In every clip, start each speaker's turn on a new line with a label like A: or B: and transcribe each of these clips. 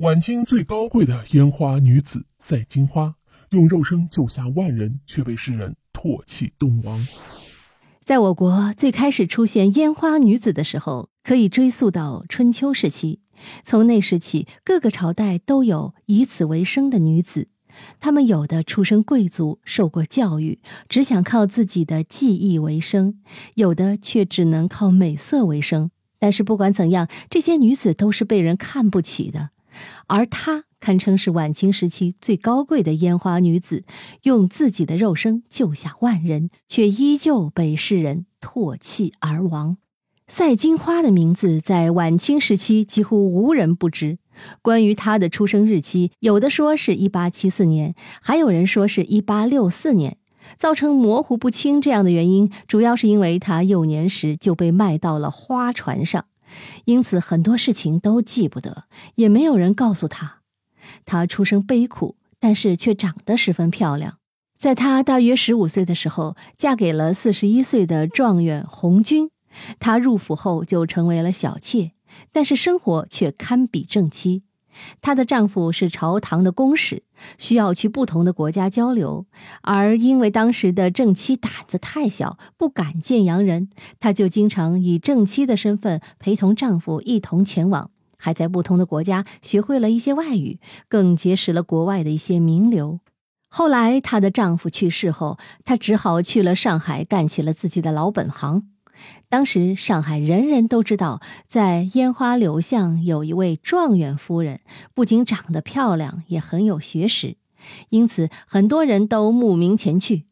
A: 晚清最高贵的烟花女子赛金花，用肉身救下万人，却被世人唾弃冻亡。
B: 在我国最开始出现烟花女子的时候，可以追溯到春秋时期。从那时起，各个朝代都有以此为生的女子。她们有的出身贵族，受过教育，只想靠自己的技艺为生；有的却只能靠美色为生。但是不管怎样，这些女子都是被人看不起的。而她堪称是晚清时期最高贵的烟花女子，用自己的肉身救下万人，却依旧被世人唾弃而亡。赛金花的名字在晚清时期几乎无人不知。关于她的出生日期，有的说是一八七四年，还有人说是一八六四年。造成模糊不清这样的原因，主要是因为她幼年时就被卖到了花船上，因此很多事情都记不得，也没有人告诉他。他出生悲苦，但是却长得十分漂亮。在他大约十五岁的时候，嫁给了四十一岁的状元红军。他入府后就成为了小妾，但是生活却堪比正妻。她的丈夫是朝堂的公使，需要去不同的国家交流，而因为当时的正妻胆子太小，不敢见洋人，她就经常以正妻的身份陪同丈夫一同前往，还在不同的国家学会了一些外语，更结识了国外的一些名流。后来她的丈夫去世后，她只好去了上海，干起了自己的老本行。当时上海人人都知道，在烟花柳巷有一位状元夫人，不仅长得漂亮，也很有学识，因此很多人都慕名前去。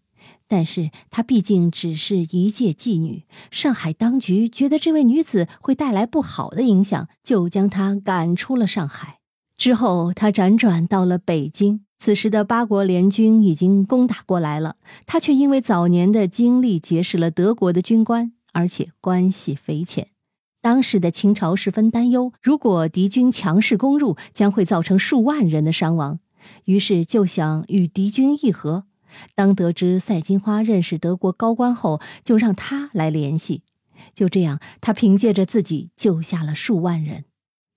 B: 但是她毕竟只是一介妓女，上海当局觉得这位女子会带来不好的影响，就将她赶出了上海。之后，她辗转到了北京。此时的八国联军已经攻打过来了，她却因为早年的经历结识了德国的军官。而且关系匪浅，当时的清朝十分担忧，如果敌军强势攻入，将会造成数万人的伤亡，于是就想与敌军议和。当得知赛金花认识德国高官后，就让他来联系。就这样，他凭借着自己救下了数万人。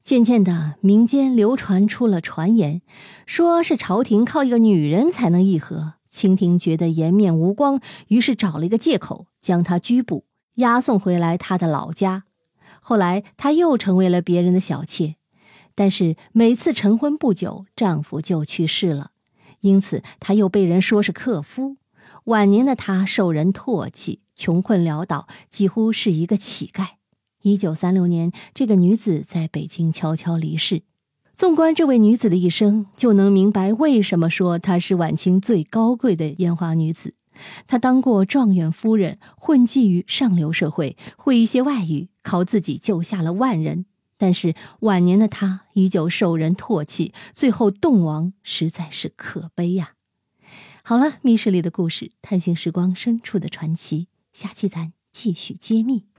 B: 渐渐的，民间流传出了传言，说是朝廷靠一个女人才能议和。清廷觉得颜面无光，于是找了一个借口将他拘捕。押送回来他的老家，后来她又成为了别人的小妾，但是每次成婚不久，丈夫就去世了，因此她又被人说是克夫。晚年的她受人唾弃，穷困潦倒，几乎是一个乞丐。一九三六年，这个女子在北京悄悄离世。纵观这位女子的一生，就能明白为什么说她是晚清最高贵的烟花女子。他当过状元夫人，混迹于上流社会，会一些外语，靠自己救下了万人。但是晚年的他依旧受人唾弃，最后冻亡，实在是可悲呀。好了，密室里的故事，探寻时光深处的传奇，下期咱继续揭秘。